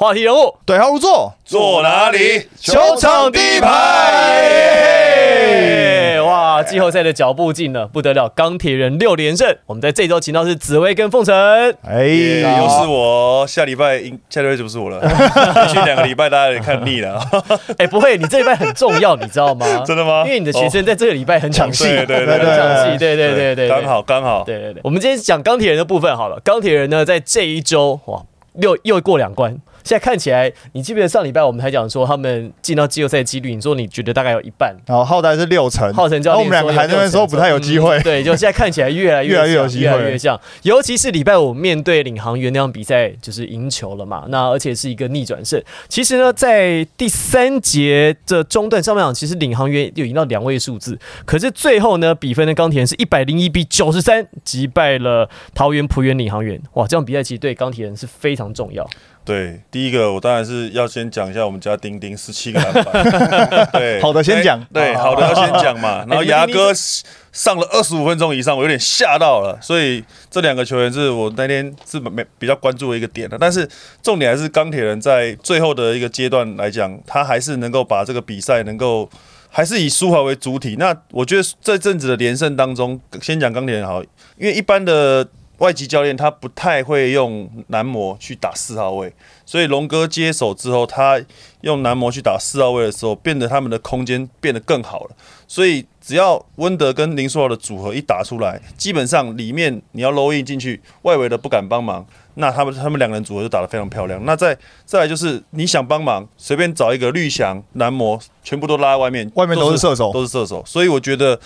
话题人物，对号入座，坐哪里？球场第一排。哇，季后赛的脚步近了，不得了！钢铁人六连胜。我们在这周请到是紫薇跟凤城。哎，又是我，下礼拜应下礼拜就不是我了。连续两个礼拜大家也看腻了。哎，不会，你这礼拜很重要，你知道吗？真的吗？因为你的学生在这个礼拜很抢戏，对对对，很抢戏，对对对对，刚好刚好。对对对，我们今天讲钢铁人的部分好了。钢铁人呢，在这一周哇，又又过两关。现在看起来，你记不记得上礼拜我们还讲说他们进到季后赛几率？你说你觉得大概有一半，然后浩代是六成，浩成教练，我们两个还那边说不太有机会。对，就现在看起来越来 越来越有机会，越来越像。尤其是礼拜五面对领航员那场比赛，就是赢球了嘛。那而且是一个逆转胜。其实呢，在第三节的中段上半场，其实领航员有赢到两位数字，可是最后呢，比分的钢铁人是一百零一比九十三击败了桃园浦原领航员。哇，这场比赛其实对钢铁人是非常重要。对，第一个我当然是要先讲一下我们家丁丁十七个篮板。对，好的先讲，对，好的要先讲嘛。然后牙哥上了二十五分钟以上，我有点吓到了。所以这两个球员是我那天是没比较关注的一个点的。但是重点还是钢铁人在最后的一个阶段来讲，他还是能够把这个比赛能够还是以舒华为主体。那我觉得这阵子的连胜当中，先讲钢铁人好，因为一般的。外籍教练他不太会用男模去打四号位，所以龙哥接手之后，他用男模去打四号位的时候，变得他们的空间变得更好了。所以只要温德跟林书豪的组合一打出来，基本上里面你要 low in 进去，外围的不敢帮忙，那他们他们两个人组合就打得非常漂亮。那再再来就是你想帮忙，随便找一个绿翔男模，全部都拉在外面，外面都是射手，都是射手。所以我觉得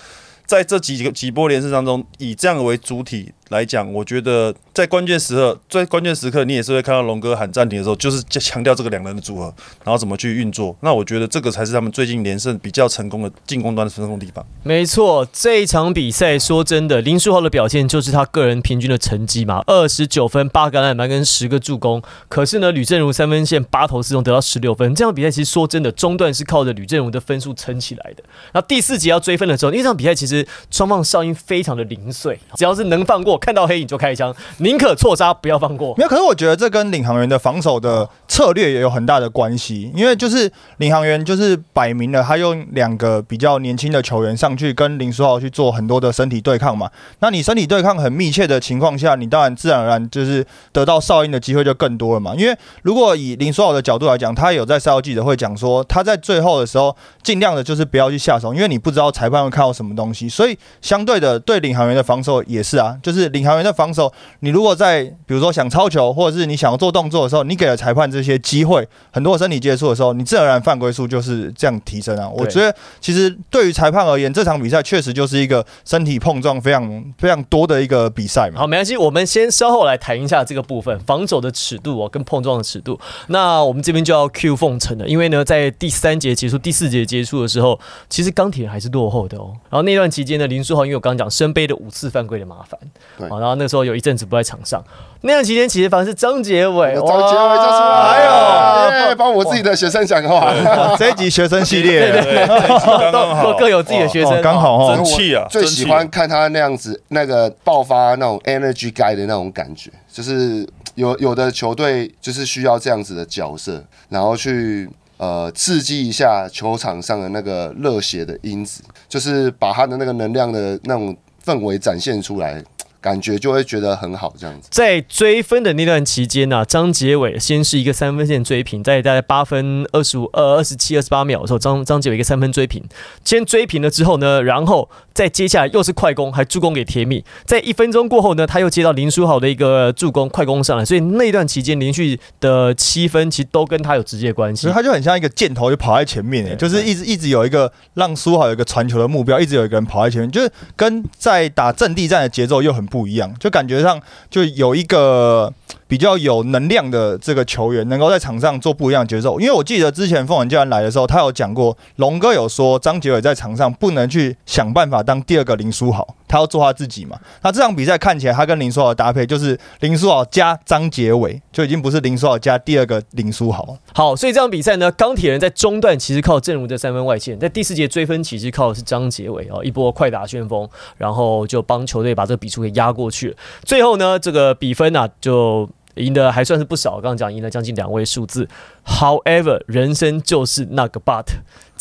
在这几个几波连胜当中，以这样为主体。来讲，我觉得在关键时刻，最关键时刻，你也是会看到龙哥喊暂停的时候，就是强调这个两人的组合，然后怎么去运作。那我觉得这个才是他们最近连胜比较成功的进攻端的成功地方。没错，这一场比赛说真的，林书豪的表现就是他个人平均的成绩嘛，二十九分、八个篮板跟十个助攻。可是呢，吕振如三分线八投四中得到十六分。这场比赛其实说真的，中段是靠着吕振如的分数撑起来的。然后第四节要追分的时候，因为这场比赛其实双方哨音非常的零碎，只要是能放过。看到黑影就开枪，宁可错杀不要放过。没有，可是我觉得这跟领航员的防守的策略也有很大的关系。因为就是领航员就是摆明了他用两个比较年轻的球员上去跟林书豪去做很多的身体对抗嘛。那你身体对抗很密切的情况下，你当然自然而然就是得到哨音的机会就更多了嘛。因为如果以林书豪的角度来讲，他有在赛后记者会讲说，他在最后的时候尽量的就是不要去下手，因为你不知道裁判会看到什么东西。所以相对的，对领航员的防守也是啊，就是领航员的。防守，你如果在比如说想抄球，或者是你想要做动作的时候，你给了裁判这些机会，很多身体接触的时候，你自然而然犯规数就是这样提升啊。我觉得其实对于裁判而言，这场比赛确实就是一个身体碰撞非常非常多的一个比赛嘛。好，没关系，我们先稍后来谈一下这个部分，防守的尺度哦，跟碰撞的尺度。那我们这边就要 Q 奉承了，因为呢，在第三节结束、第四节结束的时候，其实钢铁还是落后的哦。然后那段期间呢，林书豪因为我刚刚讲身背的五次犯规的麻烦，好，然后。那时候有一阵子不在场上，那段期间其实反而是张杰伟，张杰伟就出来了，帮我自己的学生讲话。这一集学生系列对，都各有自己的学生，刚好争气啊！最喜欢看他那样子，那个爆发那种 energy guy 的那种感觉，就是有有的球队就是需要这样子的角色，然后去呃刺激一下球场上的那个热血的因子，就是把他的那个能量的那种氛围展现出来。感觉就会觉得很好，这样子。在追分的那段期间呢，张杰伟先是一个三分线追平，在大概八分二十五、呃二十七、二十八秒的时候，张张杰伟一个三分追平，先追平了之后呢，然后再接下来又是快攻，还助攻给甜蜜。在一分钟过后呢，他又接到林书豪的一个助攻，快攻上来，所以那段期间连续的七分其实都跟他有直接关系。他就很像一个箭头，就跑在前面，哎，就是一直一直有一个让书豪有一个传球的目标，一直有一个人跑在前面，就是跟在打阵地战的节奏又很。不一样，就感觉上就有一个。比较有能量的这个球员，能够在场上做不一样的节奏。因为我记得之前凤凰教练来的时候，他有讲过，龙哥有说张杰伟在场上不能去想办法当第二个林书豪，他要做他自己嘛。那这场比赛看起来，他跟林书豪的搭配就是林书豪加张杰伟，就已经不是林书豪加第二个林书豪。好，所以这场比赛呢，钢铁人在中段其实靠正如这三分外线，在第四节追分其实靠的是张杰伟啊，一波快打旋风，然后就帮球队把这个比数给压过去了。最后呢，这个比分呢就。赢的还算是不少，刚刚讲赢了将近两位数字。However，人生就是那个 but。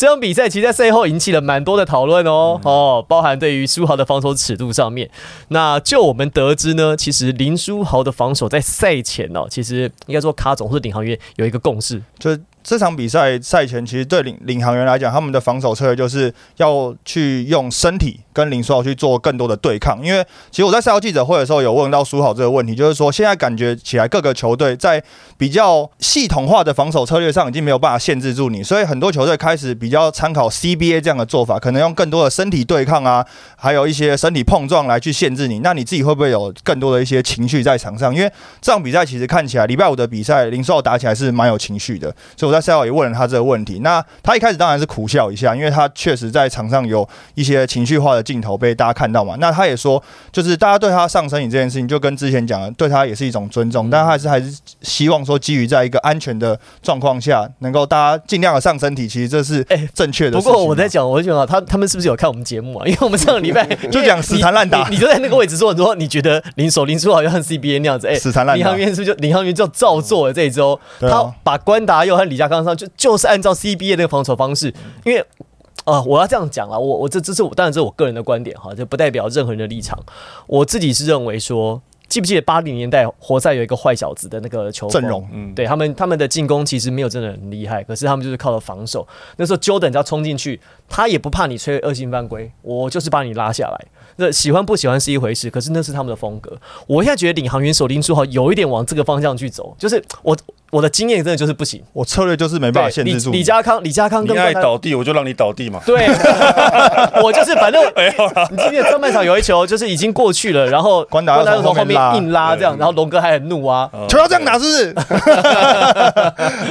这场比赛其实在赛后引起了蛮多的讨论哦，哦，包含对于书豪的防守尺度上面。那就我们得知呢，其实林书豪的防守在赛前哦，其实应该说卡总或者领航员有一个共识，就是这场比赛赛前，其实对领领航员来讲，他们的防守策略就是要去用身体跟林书豪去做更多的对抗。因为其实我在赛后记者会的时候有问到书豪这个问题，就是说现在感觉起来各个球队在比较系统化的防守策略上已经没有办法限制住你，所以很多球队开始比较参考 CBA 这样的做法，可能用更多的身体对抗啊，还有一些身体碰撞来去限制你。那你自己会不会有更多的一些情绪在场上？因为这场比赛其实看起来礼拜五的比赛，林书豪打起来是蛮有情绪的，所以我在赛后也问了他这个问题。那他一开始当然是苦笑一下，因为他确实在场上有一些情绪化的镜头被大家看到嘛。那他也说，就是大家对他上身体这件事情，就跟之前讲的，对他也是一种尊重，但他还是还是希望说，基于在一个安全的状况下，能够大家尽量的上身体，其实这是哎正确的不。过我在讲，我就讲他他们是不是有看我们节目啊？因为我们上个礼拜 就讲死缠烂打你你就在那个位置说，说你觉得林守林书豪要像 CBA 那样子，哎，死缠烂打林航员是不是就林航员就照做了这一周？他把关达又和李家康上就就是按照 CBA 那个防守方式，因为。啊、我要这样讲了，我我这这是我当然这是我个人的观点哈，这不代表任何人的立场。我自己是认为说，记不记得八零年代活塞有一个坏小子的那个球阵容，嗯，对他们，他们的进攻其实没有真的很厉害，可是他们就是靠着防守。那时候 Jordan 只要冲进去，他也不怕你吹恶性犯规，我就是把你拉下来。那喜欢不喜欢是一回事，可是那是他们的风格。我现在觉得领航员手拎书豪有一点往这个方向去走，就是我我的经验真的就是不行。我策略就是没办法限制住李家康，李家康你爱倒地我就让你倒地嘛。对，我就是反正没有啦，你记不记得上半场有一球就是已经过去了，然后关达又从后面硬拉这样，然后龙哥还很怒啊，嗯球要这样打，是不是？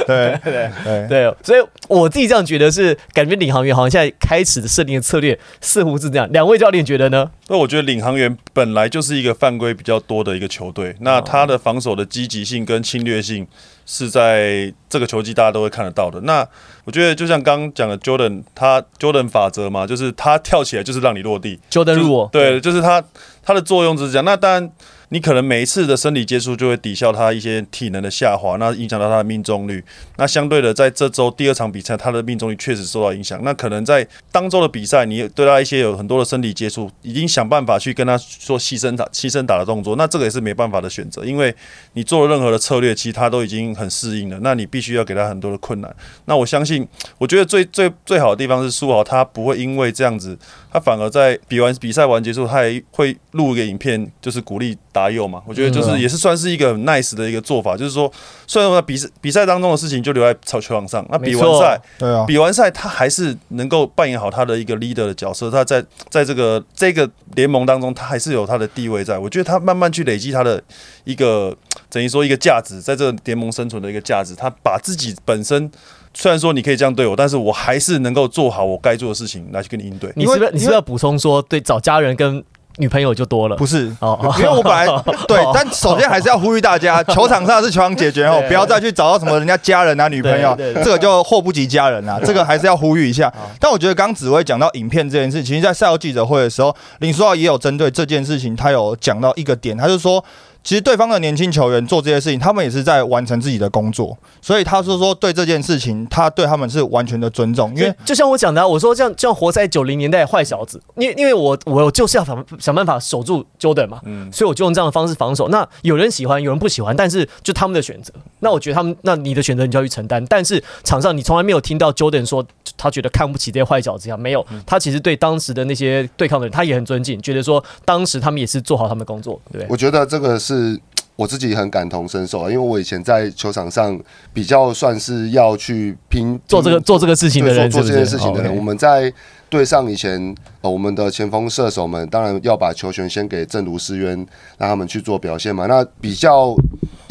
对 对。对，对，所以我自己这样觉得是，感觉领航员好像现在开始的设定的策略似乎是这样。两位教练觉得呢？那我觉得领航员本来就是一个犯规比较多的一个球队，那他的防守的积极性跟侵略性是在这个球季大家都会看得到的。那我觉得就像刚刚讲的 Jordan，他 Jordan 法则嘛，就是他跳起来就是让你落地，Jordan 入我，对，就是他他的作用就是这样。那当然，你可能每一次的身体接触就会抵消他一些体能的下滑，那影响到他的命中率。那相对的，在这周第二场比赛，他的命中率确实受到影响。那可能在当周的比赛，你对他一些有很多的身体接触，已经想办法去跟他做牺牲打、牺牲打的动作。那这个也是没办法的选择，因为你做了任何的策略，其实他都已经很适应了。那你必须要给他很多的困难。那我相信，我觉得最最最好的地方是苏豪，他不会因为这样子，他反而在比完比赛完结束，他还会录一个影片，就是鼓励达佑嘛。我觉得就嗯是也是算是一个很 nice 的一个做法，就是说，虽然说比赛比赛当中的事情就留在球球场上，那比完赛对啊，比完赛，他还是能够扮演好他的一个 leader 的角色。他在在这个这个联盟当中，他还是有他的地位在。我觉得他慢慢去累积他的一个等于说一个价值，在这个联盟生存的一个价值。他把自己本身虽然说你可以这样对我，但是我还是能够做好我该做的事情来去跟你应对。你是不是你是不是要补充说，对找家人跟女朋友就多了？不是。哦，哦 因为我本来 对，但首先还是要呼吁大家，球场上是球场解决哦，不要再去找到什么人家家人啊、女朋友，这个就祸不及家人啊，这个还是要呼吁一下。但我觉得刚紫薇讲到影片这件事，其实在赛后记者会的时候，林书豪也有针对这件事情，他有讲到一个点，他就说。其实对方的年轻球员做这些事情，他们也是在完成自己的工作，所以他是说对这件事情，他对他们是完全的尊重，因为就像我讲的啊、我说这样这样活在九零年代的坏小子，因为因为我我就是要想想办法守住 Jordan 嘛，嗯，所以我就用这样的方式防守。那有人喜欢，有人不喜欢，但是就他们的选择。那我觉得他们，那你的选择你就要去承担。但是场上你从来没有听到 Jordan 说他觉得看不起这些坏小子一样，没有。他其实对当时的那些对抗的人，他也很尊敬，觉得说当时他们也是做好他们的工作，对不对？我觉得这个是我自己很感同身受啊，因为我以前在球场上比较算是要去拼做这个做这个事情的人，做做这件事情的人我们在对上以前，呃，我们的前锋射手们当然要把球权先给正如思渊，让他们去做表现嘛。那比较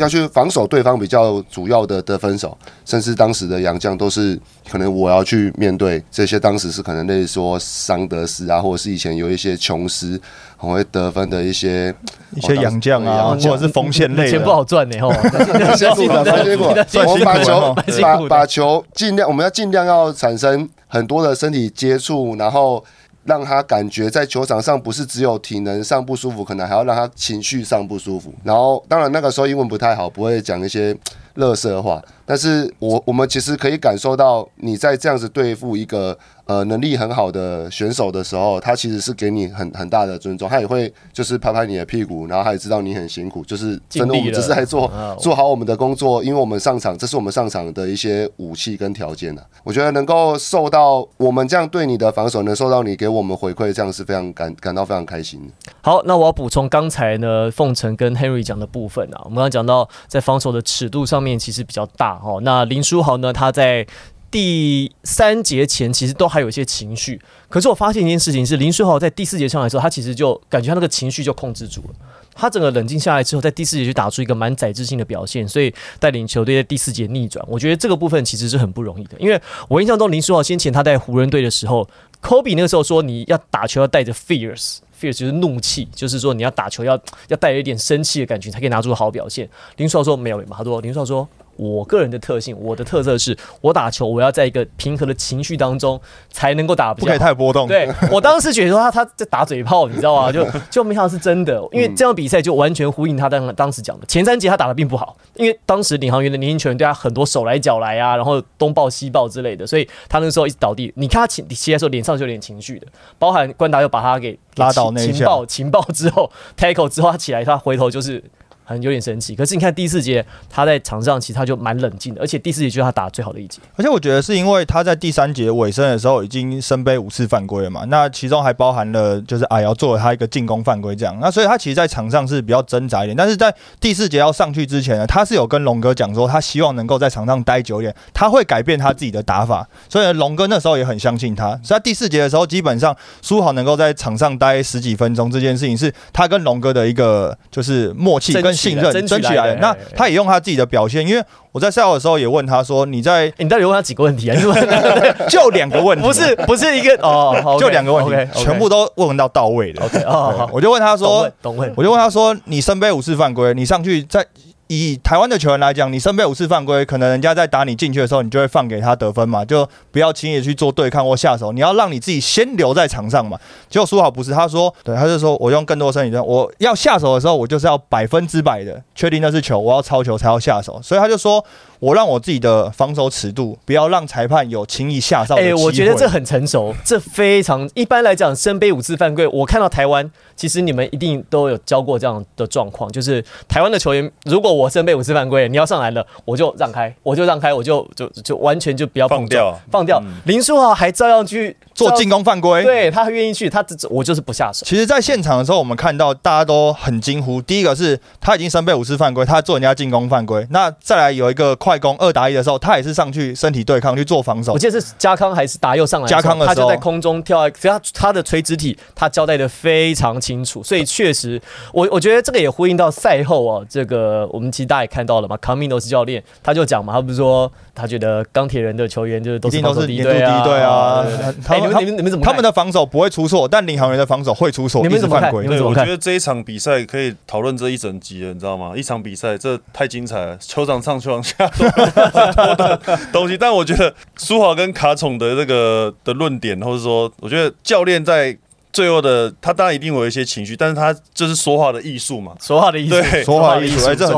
要去防守对方比较主要的得分手，甚至当时的洋将都是可能我要去面对这些，当时是可能类似说桑德斯啊，或者是以前有一些琼斯很会得分的一些一些洋将啊，或者是锋线类的钱不。好赚呢，吼。辛苦了，辛苦了。算我们把球把把球尽量，我们要尽量要产生很多的身体接触，然后让他感觉在球场上不是只有体能上不舒服，可能还要让他情绪上不舒服。然后，当然那个时候英文不太好，不会讲一些 乐色话，但是我我们其实可以感受到你在这样子对付一个呃能力很好的选手的时候，他其实是给你很很大的尊重，他也会就是拍拍你的屁股，然后他也知道你很辛苦，就是真的我们只是在做啊做好我们的工作，因为我们上场，这是我们上场的一些武器跟条件呢、我觉得能够受到我们这样对你的防守，能受到你给我们回馈，这样是非常感感到非常开心的。好，那我要补充刚才呢，凤城跟 Henry 讲的部分啊，我们刚刚讲到在防守的尺度上面其实比较大哦。那林书豪呢，他在第三节前其实都还有一些情绪，可是我发现一件事情是，林书豪在第四节上来的时候，他其实就感觉他那个情绪就控制住了。他整个冷静下来之后，在第四节就打出一个蛮载质性的表现，所以带领球队在第四节逆转。我觉得这个部分其实是很不容易的，因为我印象中林书豪先前他在湖人队的时候科比那个时候说你要打球要带着 fierce。fierce 就是怒气，就是说你要打球要要带有一点生气的感觉，才可以拿出好表现。林书豪说没有没有，他说林书豪说我个人的特性，我的特色是我打球我要在一个平和的情绪当中才能够打不。可以太波动。对我当时觉得说他他在打嘴炮，你知道吗？就就没想到是真的，因为这样比赛就完全呼应他当当时讲的。前三节他打的并不好，因为当时领航员的年轻球员对他很多手来脚来啊，然后东抱西抱之类的，所以他那时候一直倒地。你看他起起来的时候脸上是有点情绪的，包含关达又把他给拉倒那一下情报情报之后 tackle 之后他起来，他回头就是。很有点生气，可是你看第四节他在场上其实他就蛮冷静的，而且第四节就是他打最好的一节。而且我觉得是因为他在第三节尾声的时候已经身背五次犯规了嘛，那其中还包含了就是阿瑶做了他一个进攻犯规这样，那所以他其实在场上是比较挣扎一点，但是在第四节要上去之前呢，他是有跟龙哥讲说他希望能够在场上待久一点，他会改变他自己的打法，所以龙哥那时候也很相信他，所以在第四节的时候基本上苏豪能够在场上待十几分钟这件事情是他跟龙哥的一个就是默契跟信任争取来的，那他也用他自己的表现，因为我在赛后的时候也问他说你在欸你到底问他几个问题啊？就两个问题，不是不是一个哦，好就两个问题全部都问到到位的。OK 哦，我就问他说我就问他说，你身背五次犯规，你上去在以台湾的球员来讲，你身背五次犯规，可能人家在打你进去的时候，你就会放给他得分嘛，就不要轻易去做对抗或下手，你要让你自己先留在场上嘛。结果苏豪不是，他说，对，他就说我用更多身体，我要下手的时候，我就是要百分之百的确定那是球，我要超球才要下手，所以他就说我让我自己的防守尺度，不要让裁判有轻易下哨的哎。我觉得这很成熟，这非常一般来讲，身背五次犯规，我看到台湾，其实你们一定都有教过这样的状况，就是台湾的球员，如果我身背五次犯规，你要上来了，我就让开，我就让开，我就就就完全就不要放掉放掉。林书豪还照样去做进，攻犯规，对他愿意去，他只我就是不下手。其实，在现场的时候，我们看到大家都很惊呼。第一个是他已经身背五次犯规，他做人家进攻犯规。那再来有一个快攻二打一的时候，他也是上去身体对抗去做防守。我。记得是加康还是达佑上来，加康的时候。他就在空中跳，只要他他的垂直体他交代的非常清楚，所以确实，我我觉得这个也呼应到赛后啊，这个我们其实大家也看到了嘛，康米诺斯教练他就讲嘛，他不是说他觉得钢铁人的球员就是都一定都是年度第第一队啊，哎你们你们你们怎么他们的防守不会出错，但领航员的防守会出错，你们怎么犯规。对，你们怎么看？我觉得这一场比赛可以讨论这一整集了，你知道吗？一场比赛这太精彩了，球场上、球场下的东西。但我觉得苏豪跟卡宠的这个的论点，或者说，我觉得教练在最后的他当然一定会有一些情绪，但是他就是说话的艺术嘛，说话的艺术，对说话的艺术哎这很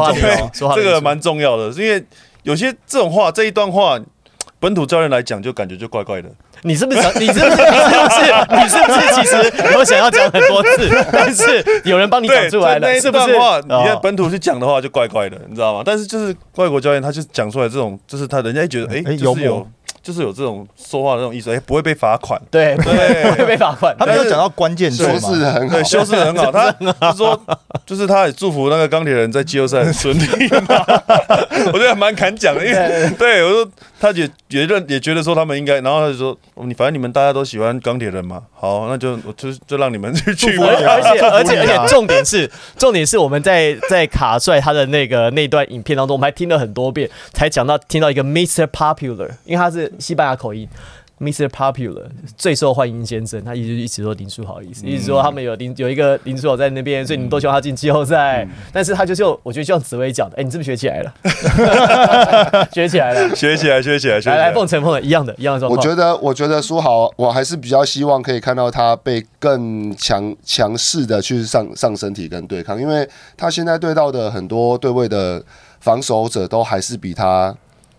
重要这个蛮重要的，因为有些这种话，这一段话。本土教练来讲，就感觉就怪怪的。你是不是？你是不是？你是不是？你是不是？其实有想要讲很多次，但是有人帮你讲，出来了，是不是？话，你在本土去讲的话就怪怪的，你知道吗？但是就是外国教练，他就讲出来这种，就是他人家觉得，哎、有有，就是有这种说话的那种意思，哎、不会被罚款。对，不会被罚款。他没有讲到关键字修饰的很好对，，修饰的很好。他就说，就是他也祝福那个钢铁人在季后赛很顺利嘛。我觉得蛮敢讲的，因为对我说他也也认也觉得说他们应该，然后他就说，哦你反正你们大家都喜欢钢铁人嘛，好，那就我就就让你们去去吧。而而且而且而啊且重点是重点是我们在在卡帅他的那个那段影片当中，我们还听了很多遍，才讲到听到一个 Mr. Popular，因为他是西班牙口音。Mr. Popular 最受欢迎先生，他一直一直说林书豪的意思，一直说他们有林有一个林书豪在那边，所以你们都希望他进季后赛。但是他就是我觉得就像紫薇讲的，哎，你是不是学起来了？学起来了，学起来，学起来，学起来来。来，凤城凤城一样的，一样的状况。我觉得，我觉得书豪，我还是比较希望可以看到他被更强强势的去上上身体跟对抗，因为他现在对到的很多对位的防守者都还是比他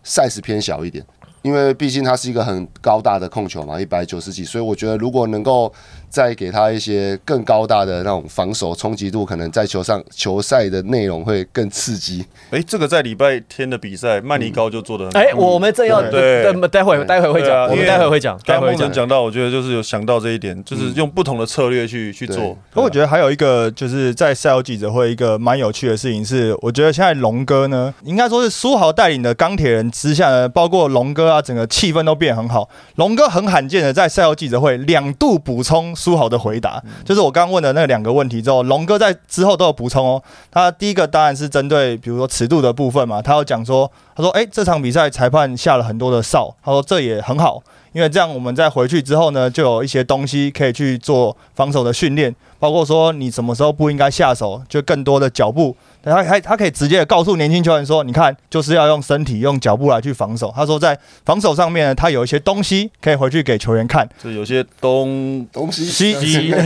size 偏小一点。因为毕竟他是一个很高大的控球嘛，一百九十几，所以我觉得如果能够再给他一些更高大的那种防守冲击度，可能在球上球赛的内容会更刺激。哎，这个在礼拜天的比赛，曼尼高就做的很好。哎，我们正要对，待会待会会讲，我们待会会讲。刚刚梦辰讲到，我觉得就是有想到这一点，就是用不同的策略去去做。可我觉得还有一个就是在赛后记者会一个蛮有趣的事情是，我觉得现在龙哥呢，应该说是苏豪带领的钢铁人之下呢，包括龙哥啊，整个气氛都变很好。龙哥很罕见的在赛后记者会两度补充苏豪的回答，就是我刚刚问的那两个问题之后，龙哥在之后都有补充哦。他第一个当然是针对比如说尺度的部分嘛，他有讲说，他说哎这场比赛裁判下了很多的哨，他说这也很好，因为这样我们在回去之后呢，就有一些东西可以去做防守的训练，包括说你什么时候不应该下手，就更多的脚步。他还他可以直接的告诉年轻球员说：“你看，就是要用身体、用脚步来去防守。”他说，在防守上面呢，他有一些东西可以回去给球员看，就有些东东西西 可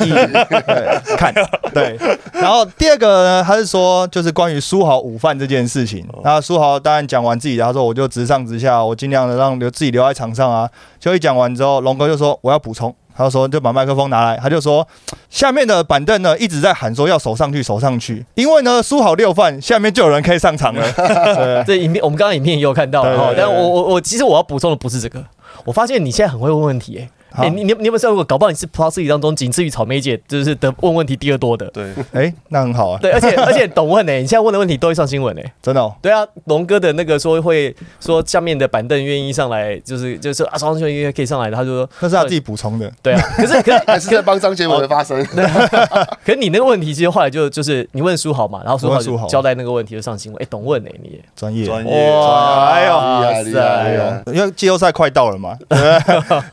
以看。对，然后第二个呢，他是说，就是关于苏豪午饭这件事情。那苏豪当然讲完自己，他说：“我就直上直下，我尽量的让留自己留在场上啊。”就一讲完之后，龙哥就说：“我要补充。”他说：“就把麦克风拿来。”他就说：“下面的板凳呢一直在喊说要守上去，守上去，因为呢输好六犯，下面就有人可以上场了。”对，这影片我们刚刚影片也有看到，但我我我其实我要补充的不是这个，我发现你现在很会问问题，哎。哎，你你你有没有算过？搞不好你是 Plus 里当中仅次于草莓姐，就是得问问题第二多的。对，哎，那很好啊。对，而且而且懂问呢，你现在问的问题都会上新闻呢，真的。哦对啊，龙哥的那个说会说下面的板凳愿意上来，就是就是啊，双球员可以上来的，他就说那是他自己补充的。对啊，可是可是 还是在帮张杰文发声。可是你那个问题其实后来就就是你问书豪嘛，然后书豪交代那个问题就上新闻。哎，懂问呢，你专业专业哇，哎呦厉害哎呦，因为季后赛快到了嘛，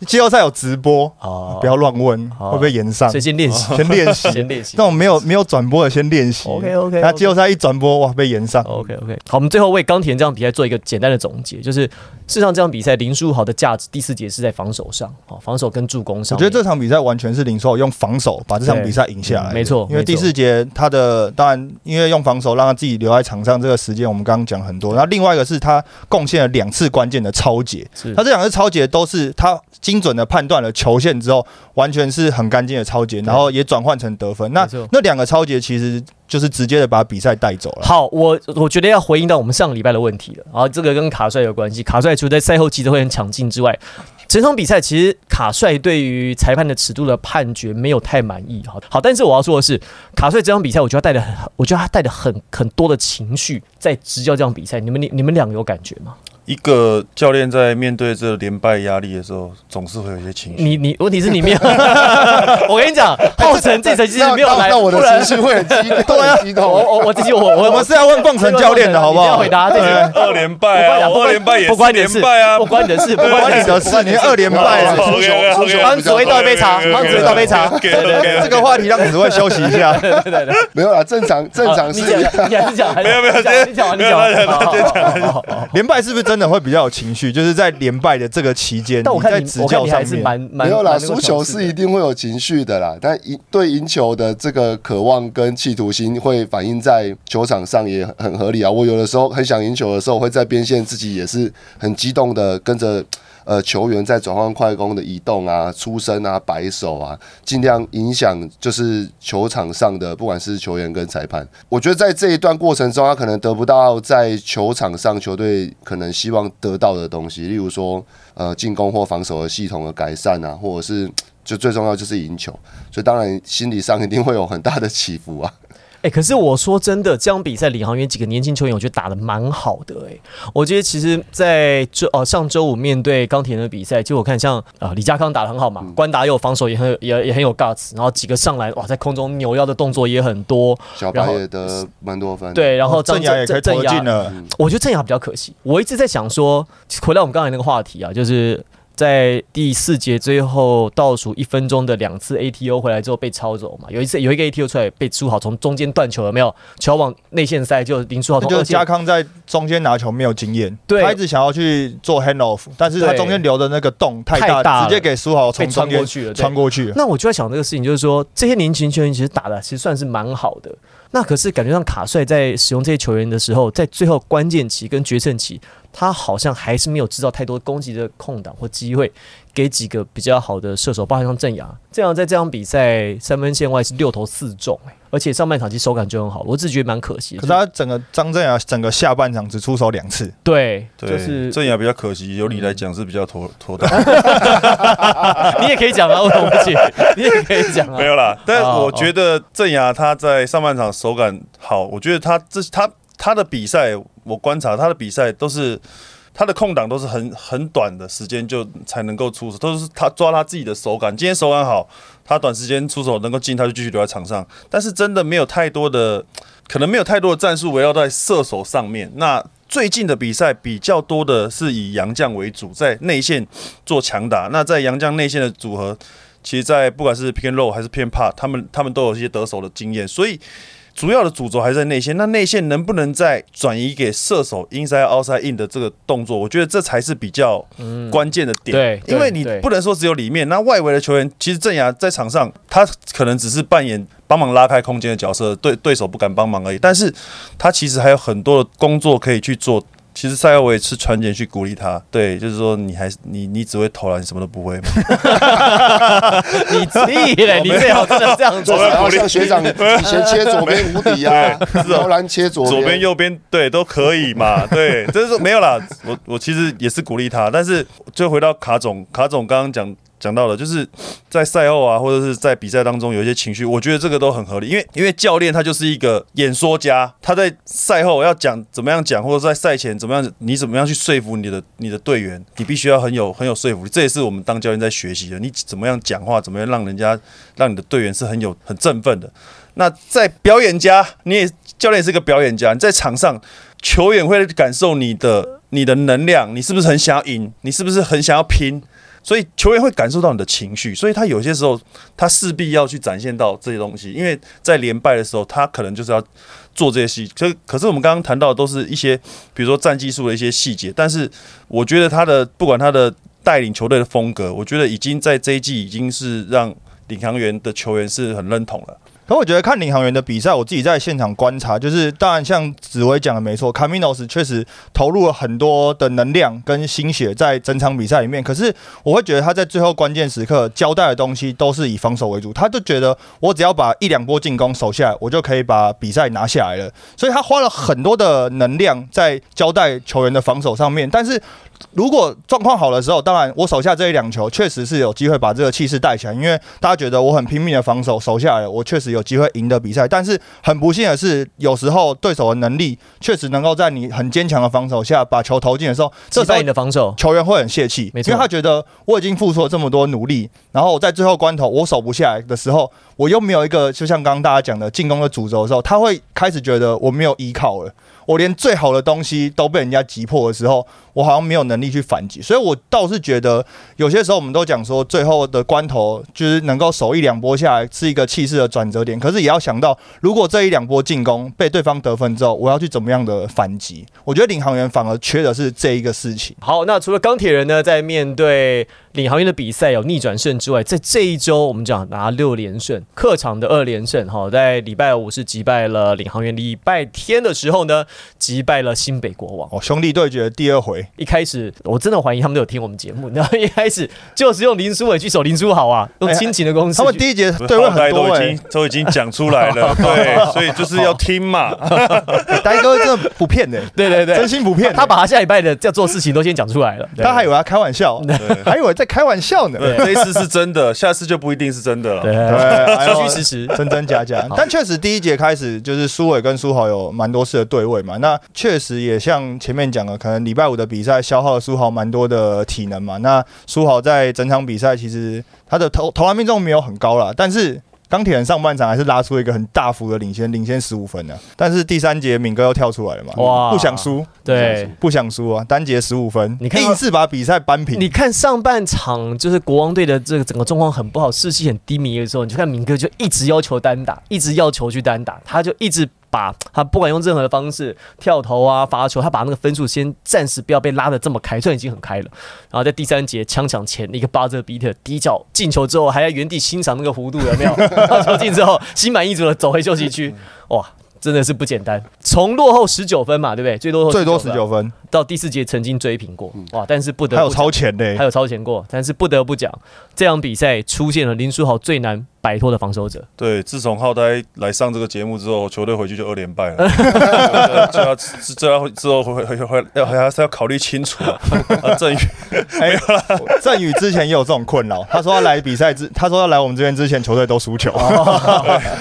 季后赛有直播啊。不要乱问，会不会延上？先练习，先练习，先练习。那种没有没有转播的，先练习。OK OK。那季后赛一转播，哇，被延上。OK OK。好，我们最后为钢铁这场比赛做一个简单的总结，就是事实上这场比赛林书豪的价值第四节是在防守上，哦，防守跟助攻上。我觉得这场比赛完全是林书豪用防守把这场比赛赢下来。没错，因为第四节他的当然因为用防守让他自己留在场上这个时间，我们刚刚讲很多。然后另外一个是他贡献了两次关键的超节，他这两次超节都是他精准的判断了球线之后，完全。是很干净的超节，然后也转换成得分。那那两个超节其实就是直接的把比赛带走了。好，我我觉得要回应到我们上个礼拜的问题了。然后这个跟卡帅有关系。卡帅除了在赛后记者会很抢镜之外，整场比赛其实卡帅对于裁判的尺度的判决没有太满意。好，好，但是我要说的是，卡帅这场比赛，我觉得带的很，我觉得他带的很很多的情绪在执教这场比赛。你们你你们两个有感觉吗？一个教练在面对这连败压力的时候，总是会有一些情绪。你你问题是你没有，我跟你讲，浩辰这场其实没有来，我的情绪 会很激动，对激动。我我我自己我我们是要问棒城教练的好不好？回答这个二连败啊，二连败也不关你的事啊，不关你的事，不关你的事，你二连败了。帮紫薇倒一杯茶，帮紫薇倒杯茶。对对对，这个话题让紫薇休息一下。对对对，没有啦，正常正常是。你还是讲，没有没有，你讲完你讲完，先讲。连败是不是真的会比较有情绪？就是在连败的这个期间，但我看执教上面没有啦，输球是一定会有情绪的啦。但赢对赢球的这个渴望跟企图心会反映在球场上，也很合理啊。我有的时候很想赢球的时候，会在边线自己也是很激动的跟着。呃，球员在转换快攻的移动啊、出身啊、摆手啊，尽量影响就是球场上的，不管是球员跟裁判。我觉得在这一段过程中，他可能得不到在球场上球队可能希望得到的东西，例如说呃进攻或防守的系统的改善啊，或者是就最重要就是赢球，所以当然心理上一定会有很大的起伏啊。哎，可是我说真的，这场比赛领航员几个年轻球员，我觉得打的蛮好的。哎，我觉得其实，在周哦上周五面对钢铁人的比赛，就我看像啊李佳康打的很好嘛，关达又防守也很也也很有 guts，然后几个上来哇，在空中扭腰的动作也很多，小白也得蛮多分。对，然后郑雅也可以进了。我觉得郑雅比较可惜，我一直在想说，回到我们刚才那个话题啊，就是在第四节最后倒数一分钟的两次 ATO 回来之后被抄走嘛，有一次有一个 ATO 出来被朱豪从中间断球，有没有？球往内线塞，就林书豪就是加康在中间拿球没有经验，对他一直想要去做 hand off，但是他中间留的那个洞太大，太大直接给苏豪被从穿过去了，穿过去了。那我就在想这个事情，就是说这些年轻球员其实打的其实算是蛮好的。那可是感觉上卡帅在使用这些球员的时候，在最后关键期跟决胜期，他好像还是没有制造太多攻击的空档或机会，给几个比较好的射手，包括像郑雅。郑雅在这场比赛三分线外是六投四中、欸而且上半场其实手感就很好，我自己觉得蛮可惜的。可是他整个张镇雅整个下半场只出手两次，对，对，就是郑雅比较可惜，由你来讲是比较妥 妥当。你也可以讲啊，为什么不行？你也可以讲啊没。有啦，但哦我觉得郑雅他在上半场手感好，我觉得他这他他的比赛，我观察他的比赛都是他的空档都是很很短的时间就才能够出手，都是他抓他自己的手感。今天手感好，他短时间出手能够进，他就继续留在场上。但是真的没有太多的，可能没有太多的战术围绕在射手上面。那最近的比赛比较多的是以杨将为主，在内线做强打。那在杨将内线的组合，其实，在不管是偏肉还是偏 part，他们他们都有一些得手的经验，所以主要的主轴还是在内线。那内线能不能再转移给射手 inside outside in 的这个动作？我觉得这才是比较关键的点。对对因为你不能说只有里面，那外围的球员，其实郑雅在场上，他可能只是扮演帮忙拉开空间的角色，对对手不敢帮忙而已。但是他其实还有很多的工作可以去做。其实赛后我也是传简去鼓励他，对，就是说你还是你你只会投篮，你什么都不会嘛。你屁嘞！你最好真的这样做。然后像学长以前切左边无敌啊，投篮切左左边、右边，对，都可以嘛。对，就是说没有啦。我我其实也是鼓励他，但是就回到卡总，卡总刚刚讲讲到了，就是在赛后啊，或者是在比赛当中有一些情绪，我觉得这个都很合理，因为因为教练他就是一个演说家，他在赛后要讲怎么样讲，或者在赛前怎么样，你怎么样去说服你的你的队员，你必须要很有很有说服力，这也是我们当教练在学习的，你怎么样讲话，怎么样让人家让你的队员是很有很振奋的。那在表演家，你也教练也是个表演家，你在场上，球员会感受你的你的能量，你是不是很想要赢，你是不是很想要拼，所以球员会感受到你的情绪，所以他有些时候他势必要去展现到这些东西，因为在连败的时候，他可能就是要做这些戏。可可是我们刚刚谈到的都是一些，比如说战技术的一些细节，但是我觉得他的不管他的带领球队的风格，我觉得已经在这一季已经是让领航员的球员是很认同了。可我觉得看领航员的比赛，我自己在现场观察，就是当然像紫薇讲的没错，卡米诺斯确实投入了很多的能量跟心血在整场比赛里面。可是我会觉得他在最后关键时刻交代的东西都是以防守为主，他就觉得我只要把一两波进攻守下来，我就可以把比赛拿下来了。所以他花了很多的能量在交代球员的防守上面，但是。如果状况好的时候，当然我手下这一两球确实是有机会把这个气势带起来，因为大家觉得我很拼命的防守守下来了，我确实有机会赢得比赛。但是很不幸的是，有时候对手的能力确实能够在你很坚强的防守下把球投进的时候，这时候你的防守，球员会很泄气，因为他觉得我已经付出了这么多努力，然后在最后关头我守不下来的时候，我又没有一个就像刚刚大家讲的进攻的主轴的时候，他会开始觉得我没有依靠了。我连最好的东西都被人家击破的时候，我好像没有能力去反击，所以我倒是觉得有些时候我们都讲说，最后的关头就是能够守一两波下来是一个气势的转折点，可是也要想到，如果这一两波进攻被对方得分之后，我要去怎么样的反击？我觉得领航员反而缺的是这一个事情。好，那除了钢铁人呢，在面对领航员的比赛有逆转胜之外，在这一周我们讲拿六连胜，客场的二连胜。哈，在礼拜五是击败了领航员，礼拜天的时候呢，击败了新北国王。哦，兄弟对决的第二回，一开始我真的怀疑他们都有听我们节目，然后一开始就是用林书伟去守林书豪啊，用亲情的攻势去。他们第一节对位很多已经都已经讲出来了，对，所以就是要听嘛。呆哥真的不骗 的、对对对真，心不骗、他把他下礼拜的要做事情都先讲出来了。他还以为他开玩笑，还以为在开玩笑呢。对这一次是真的，下次就不一定是真的了。对，虚虚实实。真真假假。但确实第一节开始就是苏伟跟苏豪有蛮多次的对位嘛，那确实也像前面讲的，可能礼拜五的比赛消耗了苏豪蛮多的体能嘛。那苏豪在整场比赛其实他的投投篮命中没有很高啦，但是。钢铁人上半场还是拉出一个很大幅的领先，领先十五分呢。但是第三节敏哥又跳出来了嘛，哇不想输，对。不想输啊，单节十五分，你看到硬是把比赛扳平。你看上半场就是国王队的这个整个状况很不好，士气很低迷的时候，你就看敏哥就一直要求单打，一直要求去单打，他就一直把他不管用任何的方式跳投啊罚球，他把那个分数先暂时不要被拉的这么开，虽然已经很开了。然后在第三节枪抢前一个巴泽比特低角进球之后，还在原地欣赏那个弧度有没有？到球进之后心满意足的走回休息区，哇！真的是不简单，从落后十九分嘛，对不对？最多最多十九分，到第四节曾经追平过，哇！但是不得还有不超前的、还有超前过，但是不得不讲，这场比赛出现了林书豪最难摆脱的防守者。对，自从浩呆来上这个节目之后，球队回去就二连败了，就要这要之后会会会会要还是要考虑清楚啊。啊，郑宇哎、郑宇之前也有这种困扰，他说要来比赛之，他说要来我们这边之前，球队都输球。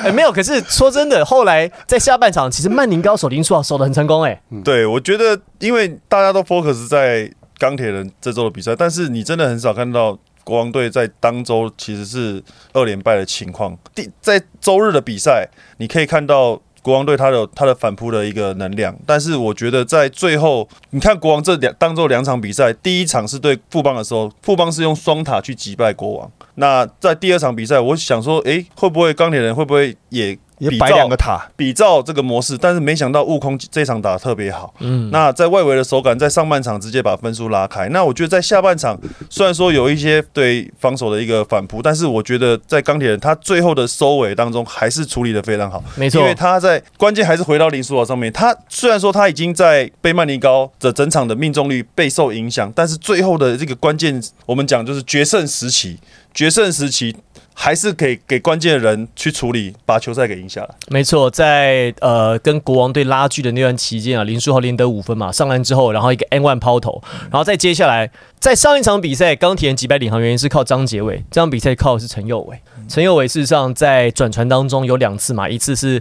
哎、没有，可是说真的，后来在下半场，其实曼宁高手林书豪守的很成功、哎，对，我觉得因为大家都 focus 在钢铁人这周的比赛，但是你真的很少看到国王队在当周其实是二连败的情况。第在周日的比赛，你可以看到。国王队他的他的反扑的一个能量，但是我觉得在最后，你看国王这两当周两场比赛，第一场是对富邦的时候，富邦是用双塔去击败国王。那在第二场比赛，我想说，诶，会不会钢铁人会不会也也摆两个塔，比照这个模式，但是没想到悟空这场打得特别好。嗯，那在外围的手感，在上半场直接把分数拉开。那我觉得在下半场，虽然说有一些对防守的一个反扑，但是我觉得在钢铁人他最后的收尾当中，还是处理的非常好。没错因为，他在关键还是回到林书豪上面。他虽然说他已经在贝曼尼高的整场的命中率备受影响，但是最后的这个关键，我们讲就是决胜时期，决胜时期还是可以给关键的人去处理，把球赛给赢下来。没错，在呃跟国王队拉锯的那段期间啊，林书豪连得五分嘛，上篮之后，然后一个 N one 抛投，然后再接下来，在上一场比赛，钢铁人击败领航员是靠张杰伟，这场比赛靠的是陈佑伟。陈佑伟事实上在转传当中有两次嘛，一次是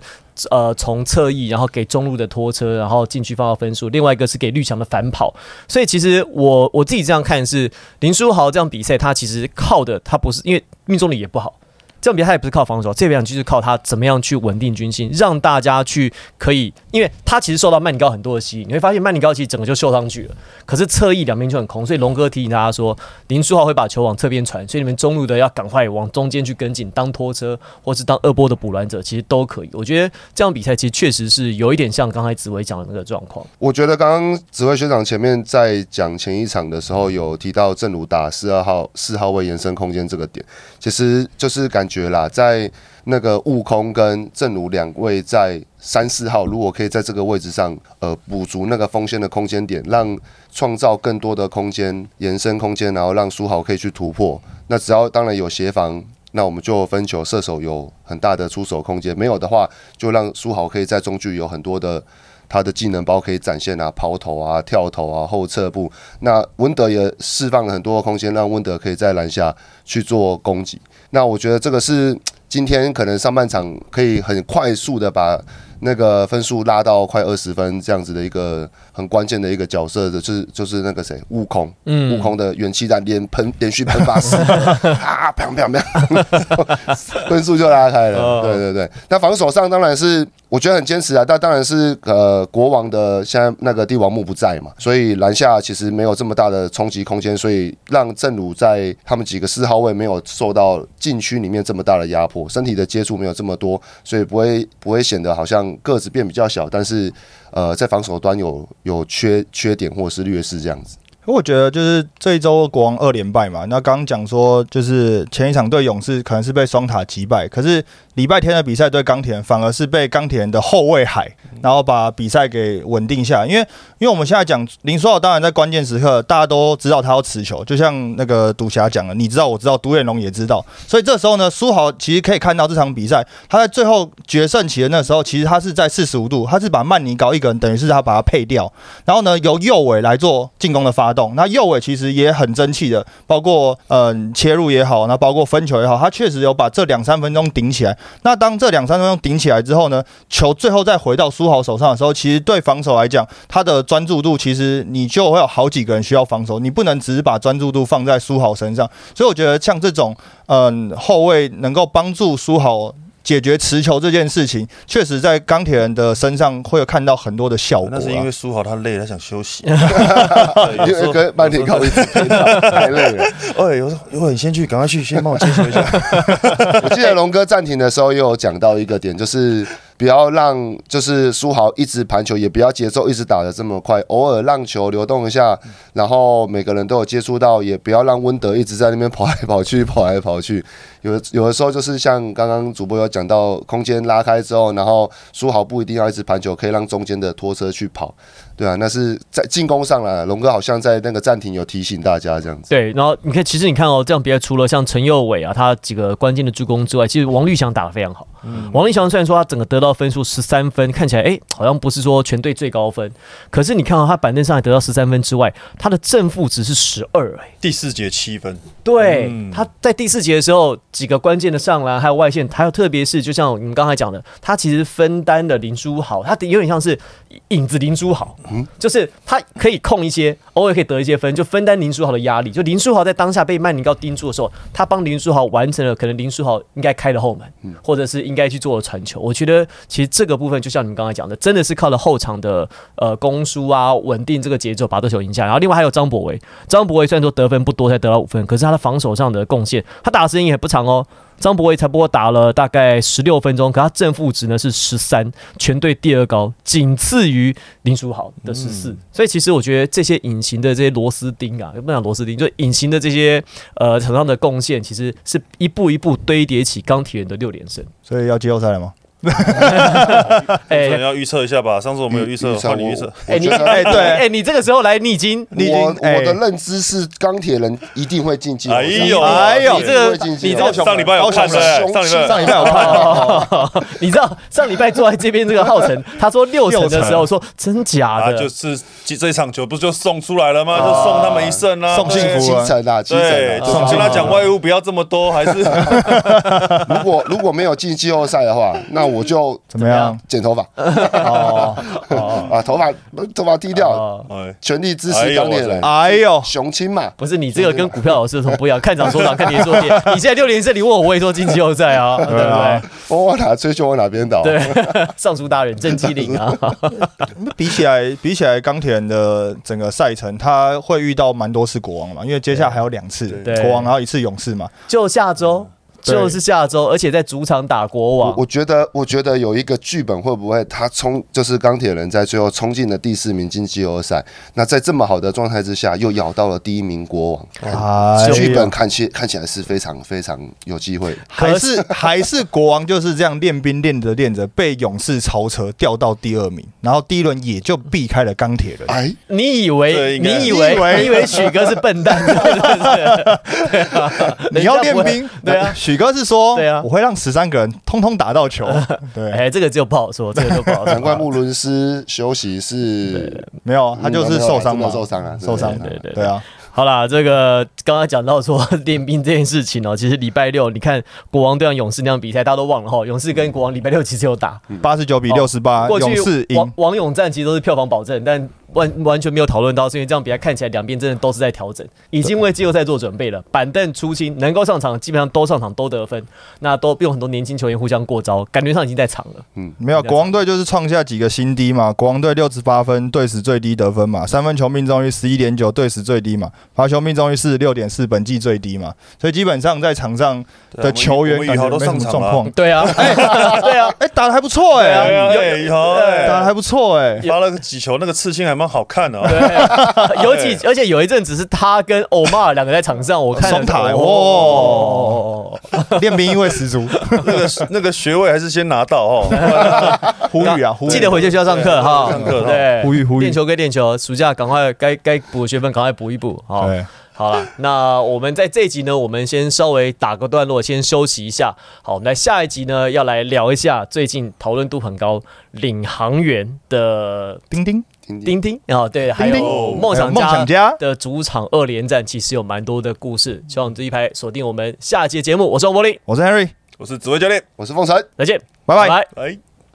呃从侧翼，然后给中路的拖车，然后进去放到分数；另外一个是给绿墙的反跑。所以其实我我自己这样看是林书豪这样比赛，他其实靠的他不是因为命中率也不好。这场比赛也不是靠防守，这场就是靠他怎么样去稳定军心，让大家去可以，因为他其实受到曼尼高很多的吸引，你会发现曼尼高其实整个就秀上去了，可是侧翼两边就很空，所以龙哥提醒大家说，林书豪会把球往侧边传，所以你们中路的要赶快往中间去跟进，当拖车或是当二波的补篮者，其实都可以。我觉得这场比赛其实确实是有一点像刚才紫薇讲的那个状况，我觉得刚刚紫薇学长前面在讲前一场的时候，有提到正如打四二号四号位延伸空间这个点，其实就是感觉啦，在那个悟空跟正如两位在三四号，如果可以在这个位置上呃补足那个锋线的空间点，让创造更多的空间延伸空间，然后让书豪可以去突破。那只要当然有协防。那我们就分球，射手有很大的出手空间。没有的话，就让书豪可以在中距有很多的他的技能包可以展现啊，抛投啊、跳投啊、后撤步。那温德也释放了很多的空间，让温德可以在篮下去做攻击。那我觉得这个是今天可能上半场可以很快速的把那个分数拉到快二十分这样子的一个很关键的一个角色的，就是就是那个谁，悟空，嗯。悟空的元气弹连喷连续喷发四个 啊，砰砰砰，分数就拉开了。哦。对对对，那防守上当然是我觉得很坚持啊，但当然是呃国王的现在那个帝王墓不在嘛，所以篮下其实没有这么大的冲击空间，所以让正鲁在他们几个四号位没有受到禁区里面这么大的压迫，身体的接触没有这么多，所以不会不会显得好像个子变比较小，但是呃在防守端有有缺缺点或是劣势这样子。我觉得就是这一周国王二连败嘛，那刚刚讲说就是前一场对勇士可能是被双塔击败，可是礼拜天的比赛对钢铁反而是被钢铁人的后卫海，然后把比赛给稳定下。因为因为我们现在讲林书豪，当然在关键时刻大家都知道他要持球，就像那个赌侠讲的，你知道我知道，独眼龙也知道，所以这时候呢，书豪其实可以看到这场比赛他在最后决胜期的那时候，其实他是在四十五度，他是把曼尼高一个人等于是他把他配掉，然后呢由右尾来做进攻的发动。那右尾其实也很争气的，包括嗯、切入也好，那包括分球也好，他确实有把这两三分钟顶起来。那当这两三分钟顶起来之后呢，球最后再回到苏豪手上的时候，其实对防守来讲，他的专注度其实你就会有好几个人需要防守，你不能只是把专注度放在苏豪身上。所以我觉得像这种嗯后卫能够帮助苏豪。解决持球这件事情，确实在钢铁人的身上会有看到很多的效果、啊。那是因为苏豪他累，他想休息。因 为 有时候跟半天靠一太累了。哎，有时候有你先去，赶快去，先帮我接球一下。我记得龙哥暂停的时候也有讲到一个点，就是不要让就是苏豪一直盘球，也不要节奏一直打的这么快，偶尔让球流动一下，然后每个人都有接触到，也不要让温德一直在那边跑来跑去，跑来跑去。有有的时候就是像刚刚主播有讲到，空间拉开之后，然后苏豪不一定要一直盘球，可以让中间的拖车去跑，对啊，那是在进攻上了。龙哥好像在那个暂停有提醒大家这样子。对，然后你看，其实你看哦，这样比赛除了像陈佑伟啊，他几个关键的助攻之外，其实王绿翔打得非常好。嗯王绿翔虽然说他整个得到分数十三分，看起来哎好像不是说全队最高分，可是你看到、他板凳上还得到十三分之外，他的正负值是十二哎。第四节七分，对，嗯他在第四节的时候，几个关键的上篮还有外线，还有特别是就像你们刚才讲的，他其实分担的林书豪，他有点像是影子林书豪，就是他可以控一些，偶尔可以得一些分，就分担林书豪的压力。就林书豪在当下被曼宁高盯住的时候，他帮林书豪完成了可能林书豪应该开的后门，或者是应该去做的传球。我觉得其实这个部分就像你们刚才讲的，真的是靠了后场的呃攻输啊，稳定这个节奏，把对手赢下来。然后另外还有张博维，张博维虽然说得分不多，才得到五分，可是他的防守上的贡献，他打的时间也不长哦。张博维才不过打了大概十六分钟，可他正负值呢是十三，全队第二高，仅次于林书豪的十四、所以其实我觉得这些隐形的这些螺丝钉啊，不讲螺丝钉，就隐形的这些呃场上的贡献，其实是一步一步堆叠起钢铁人的六连胜。所以要季后赛了吗？哎、可能要预测一下吧。上次我们有预测，你预测。哎、你哎对哎、你这个时候来，你已经你已经我哎我的认知是钢铁人一定会晋级。哎呦哎呦一定会进季后赛你这个上礼拜有看的，上礼拜上礼拜有看，你知道上礼拜坐在这边这个浩辰，他说六成的时候说真假啊，的，就是这这场球不就送出来了吗？就送他们一胜啊，送幸福七成啊，七对，成就啊。跟他讲外物不要这么多，还是如果如果没有进季后赛的话，那我就怎么样？剪头发哦哦 啊，头发头发剃掉，全力支持钢铁人，哎呦，雄青嘛。不是你这个跟股票老师有什么不一样？看涨说涨，看跌说跌。你现在六连胜，你问我，我也说进季后赛 啊，对不对？我往哪吹就往哪边倒。对，尚书大人真机灵啊！比起来，比起来钢铁人的整个赛程，他会遇到蛮多次国王嘛，因为接下来还有两次对国王，然后一次勇士嘛。就下周，对就是下周，而且在主场打国王。我我觉得，我觉得有一个剧本会不会他冲就是钢铁人在最后冲进了第四名进季后赛，那在这么好的状态之下，又咬到了第一名国王，啊剧本看起看起来是非常非常有机会。还是还是国王就是这样练兵练着练着，被勇士超车掉到第二名，然后第一轮也就避开了钢铁人。哎，你以为你以为你以为许哥是笨蛋，是不是？对啊你要练兵，对啊。许哥是说，对啊我会让十三个人通通打到球。对，哎，这个就不好说，这个就不好难怪说。穆伦斯休息是没有，他就是受伤嘛，受伤啊，受伤对对对对啊，好啦，这个刚刚讲到说练兵这件事情哦，其实礼拜六你看国王对上勇士那场比赛，大家都忘了哈。勇士跟国王礼拜六其实有打，八十九比六十八，过去勇士赢。王王勇战其实都是票房保证，但完完全没有讨论到，是因为这样比赛看起来两边真的都是在调整，已经为季后赛做准备了。板凳出清，能够上场基本上都上场都得分，那都用很多年轻球员互相过招，感觉上已经在场了。嗯没有，国王队就是创下几个新低嘛。国王队六十八分，队史最低得分嘛，三分球命中率十一点九，队史最低嘛，罚球命中率四十六点四，本季最低嘛。所以基本上在场上的球员都上场了状况。对啊，对啊，哎，打的还不错对哎，啊，哎，宇豪，哎打的还不错哎。发了个几球，那个刺青还蛮好看的啊。对，有几，而且有一阵子是他跟欧马尔两个在场上，我看双塔哦，练兵意味十足，那个那个学位还是先拿到哦。呼吁啊，呼吁！记得回去需要上课哈，上课对，呼吁呼吁。练球归练球，暑假赶快该该补的学分赶快补一补，好。对，好了，那我们在这一集呢，我们先稍微打个段落，先休息一下。好，我们在下一集呢，要来聊一下最近讨论度很高领航员的丁丁，听听丁丁哦，对，还丁有丁梦想梦想家家，的主场二连战，其实有蛮多的故事。希望这一排锁定我们下一期的节目，我是王柏林，我是 Henry，我是紫薇教练，我是凤神。再见，拜拜。拜。哎。